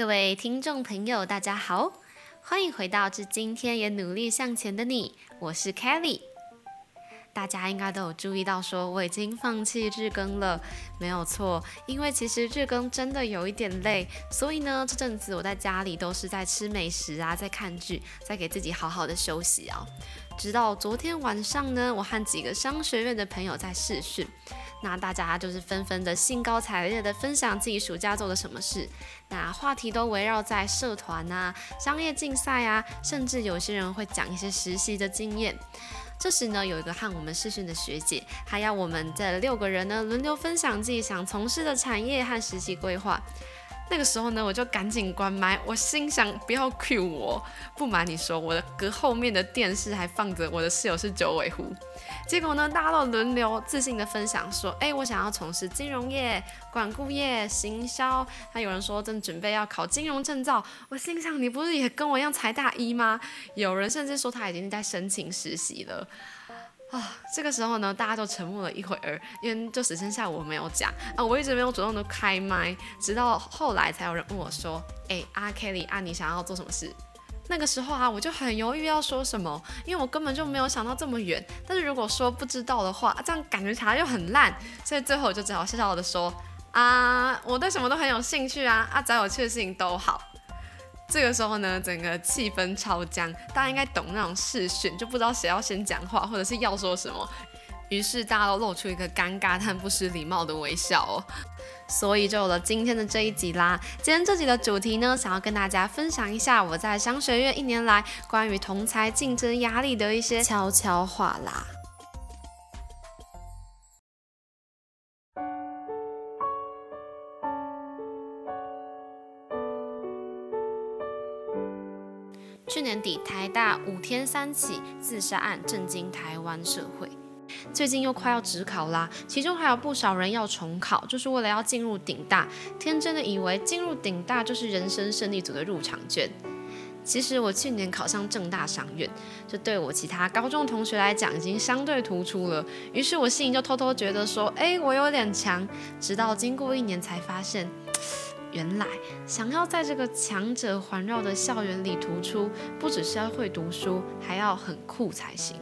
各位听众朋友，大家好，欢迎回到《至今天也努力向前的你》，我是 Kelly。大家应该都有注意到，说我已经放弃日更了，没有错，因为其实日更真的有一点累，所以呢，这阵子我在家里都是在吃美食啊，在看剧，在给自己好好的休息啊。直到昨天晚上呢，我和几个商学院的朋友在试训，那大家就是纷纷的兴高采烈的分享自己暑假做了什么事，那话题都围绕在社团啊、商业竞赛啊，甚至有些人会讲一些实习的经验。这时呢，有一个和我们试训的学姐，还要我们这六个人呢轮流分享自己想从事的产业和实习规划。那个时候呢，我就赶紧关麦，我心想不要 cue 我。不瞒你说，我的隔后面的电视还放着我的室友是九尾狐。结果呢，大家都轮流自信的分享说，哎，我想要从事金融业、管顾业、行销。还有人说正准备要考金融证照。我心想，你不是也跟我一样才大一吗？有人甚至说他已经在申请实习了。啊，这个时候呢，大家都沉默了一会儿，因为就只剩下我没有讲啊，我一直没有主动的开麦，直到后来才有人问我说，哎，阿 Kelly 啊，你想要做什么事？那个时候啊，我就很犹豫要说什么，因为我根本就没有想到这么远。但是如果说不知道的话，这样感觉起来又很烂，所以最后我就只好笑笑的说，啊，我对什么都很有兴趣啊，啊，只要有趣的事情都好。这个时候呢，整个气氛超僵，大家应该懂那种试训，就不知道谁要先讲话，或者是要说什么。于是大家都露出一个尴尬但不失礼貌的微笑哦。所以就有了今天的这一集啦。今天这集的主题呢，想要跟大家分享一下我在商学院一年来关于同才竞争压力的一些悄悄话啦。去年底，台大五天三起自杀案震惊台湾社会。最近又快要职考啦，其中还有不少人要重考，就是为了要进入顶大。天真的以为进入顶大就是人生胜利组的入场券。其实我去年考上正大商院，这对我其他高中同学来讲已经相对突出了。于是我心里就偷偷觉得说，哎，我有点强。直到经过一年才发现。原来想要在这个强者环绕的校园里突出，不只是要会读书，还要很酷才行。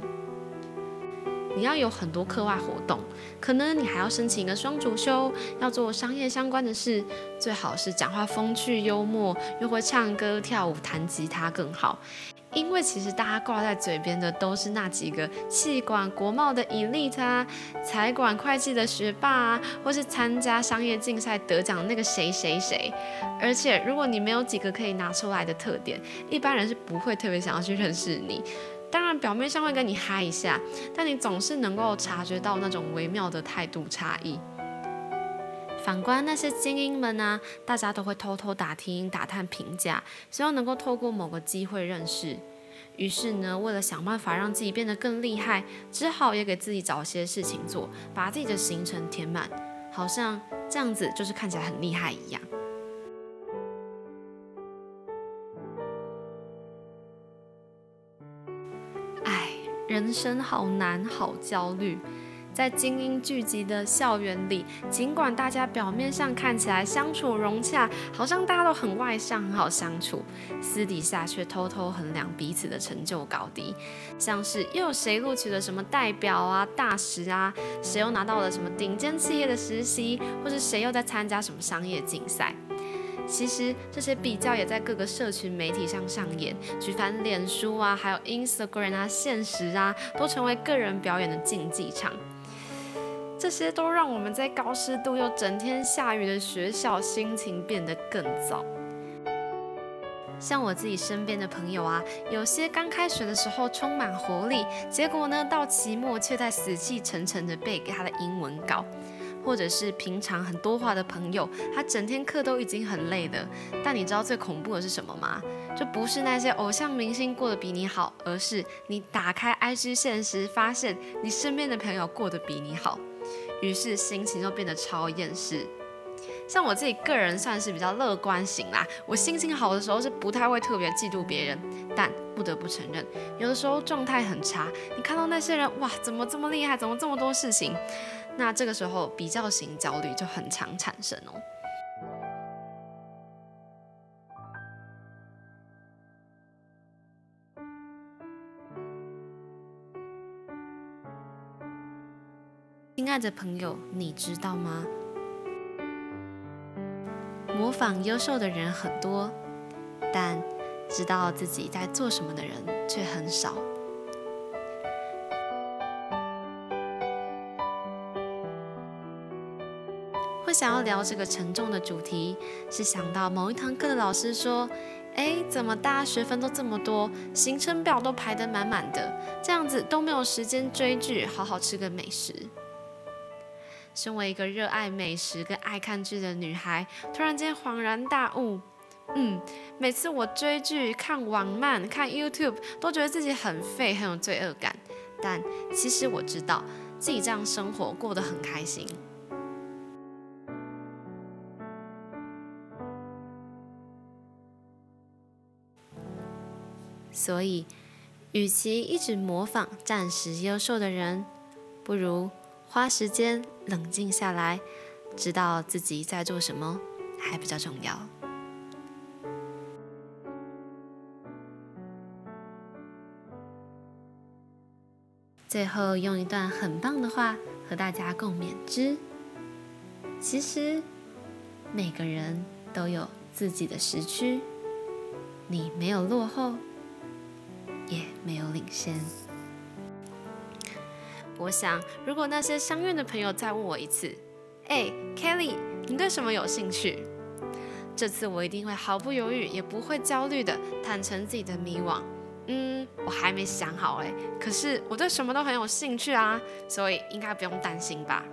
你要有很多课外活动，可能你还要申请一个双主修，要做商业相关的事，最好是讲话风趣幽默，又会唱歌跳舞弹吉他更好。因为其实大家挂在嘴边的都是那几个气管国贸的 elite 啊，财管会计的学霸啊，或是参加商业竞赛得奖那个谁谁谁。而且如果你没有几个可以拿出来的特点，一般人是不会特别想要去认识你。当然表面上会跟你嗨一下，但你总是能够察觉到那种微妙的态度差异。反观那些精英们呢，大家都会偷偷打听、打探评价，希望能够透过某个机会认识。于是呢，为了想办法让自己变得更厉害，只好也给自己找些事情做，把自己的行程填满，好像这样子就是看起来很厉害一样。唉，人生好难，好焦虑。在精英聚集的校园里，尽管大家表面上看起来相处融洽，好像大家都很外向、很好相处，私底下却偷偷衡量彼此的成就高低，像是又有谁录取了什么代表啊、大使啊，谁又拿到了什么顶尖企业的实习，或是谁又在参加什么商业竞赛。其实这些比较也在各个社群媒体上上演，举凡脸书啊，还有 Instagram 啊、现实啊，都成为个人表演的竞技场。这些都让我们在高湿度又整天下雨的学校心情变得更糟。像我自己身边的朋友啊，有些刚开学的时候充满活力，结果呢到期末却在死气沉沉的背给他的英文稿；或者是平常很多话的朋友，他整天课都已经很累了，但你知道最恐怖的是什么吗？就不是那些偶像明星过得比你好，而是你打开 IG 现实，发现你身边的朋友过得比你好。于是心情就变得超厌世。像我自己个人算是比较乐观型啦，我心情好的时候是不太会特别嫉妒别人，但不得不承认，有的时候状态很差，你看到那些人哇，怎么这么厉害，怎么这么多事情，那这个时候比较型焦虑就很常产生哦。亲爱的朋友，你知道吗？模仿优秀的人很多，但知道自己在做什么的人却很少。会想要聊这个沉重的主题，是想到某一堂课的老师说：“哎，怎么大家学分都这么多，行程表都排得满满的，这样子都没有时间追剧，好好吃个美食。”身为一个热爱美食跟爱看剧的女孩，突然间恍然大悟，嗯，每次我追剧、看网漫、看 YouTube，都觉得自己很废，很有罪恶感。但其实我知道自己这样生活过得很开心。所以，与其一直模仿暂时优秀的人，不如花时间冷静下来，知道自己在做什么，还比较重要。最后，用一段很棒的话和大家共勉之：其实，每个人都有自己的时区，你没有落后。也没有领先。我想，如果那些相怨的朋友再问我一次：“哎，Kelly，你对什么有兴趣？”这次我一定会毫不犹豫，也不会焦虑的坦诚自己的迷惘。嗯，我还没想好哎，可是我对什么都很有兴趣啊，所以应该不用担心吧。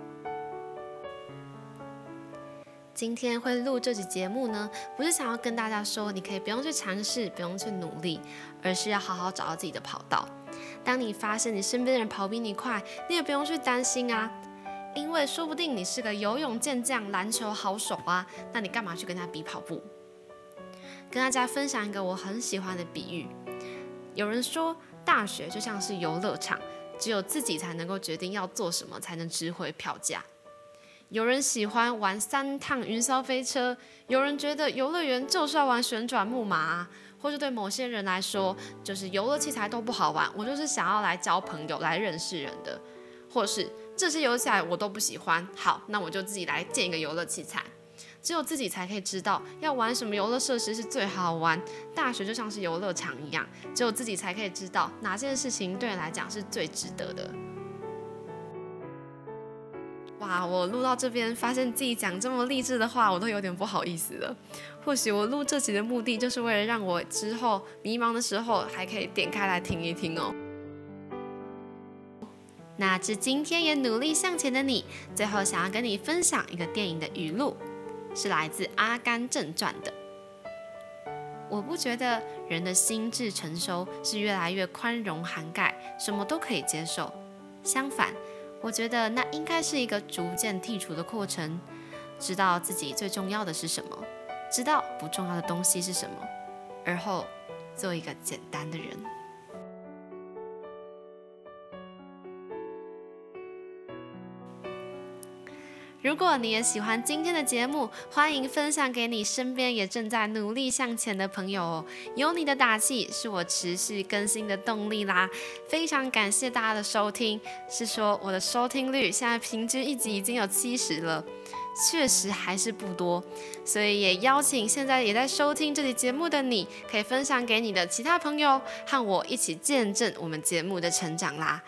今天会录这集节目呢，不是想要跟大家说你可以不用去尝试，不用去努力，而是要好好找到自己的跑道。当你发现你身边的人跑比你快，你也不用去担心啊，因为说不定你是个游泳健将、篮球好手啊，那你干嘛去跟他比跑步？跟大家分享一个我很喜欢的比喻，有人说大学就像是游乐场，只有自己才能够决定要做什么，才能值回票价。有人喜欢玩三趟云霄飞车，有人觉得游乐园就是要玩旋转木马，或是对某些人来说，就是游乐器材都不好玩，我就是想要来交朋友、来认识人的，或是这些游乐器材我都不喜欢，好，那我就自己来建一个游乐器材。只有自己才可以知道要玩什么游乐设施是最好玩。大学就像是游乐场一样，只有自己才可以知道哪件事情对你来讲是最值得的。哇！我录到这边，发现自己讲这么励志的话，我都有点不好意思了。或许我录这集的目的，就是为了让我之后迷茫的时候，还可以点开来听一听哦。那致今天也努力向前的你，最后想要跟你分享一个电影的语录，是来自《阿甘正传》的。我不觉得人的心智成熟是越来越宽容涵盖，什么都可以接受。相反。我觉得那应该是一个逐渐剔除的过程，知道自己最重要的是什么，知道不重要的东西是什么，而后做一个简单的人。如果你也喜欢今天的节目，欢迎分享给你身边也正在努力向前的朋友哦。有你的打气是我持续更新的动力啦。非常感谢大家的收听，是说我的收听率现在平均一集已经有七十了，确实还是不多，所以也邀请现在也在收听这期节目的你，可以分享给你的其他朋友，和我一起见证我们节目的成长啦。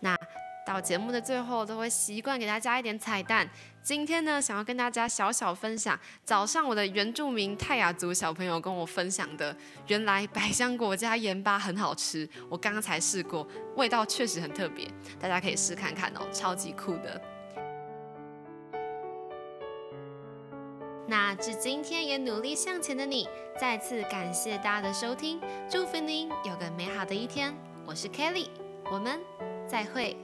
那。到节目的最后，都会习惯给大家一点彩蛋。今天呢，想要跟大家小小分享，早上我的原住民泰雅族小朋友跟我分享的，原来百香果加盐巴很好吃。我刚刚才试过，味道确实很特别，大家可以试看看哦，超级酷的。那致今天也努力向前的你，再次感谢大家的收听，祝福您有个美好的一天。我是 Kelly，我们再会。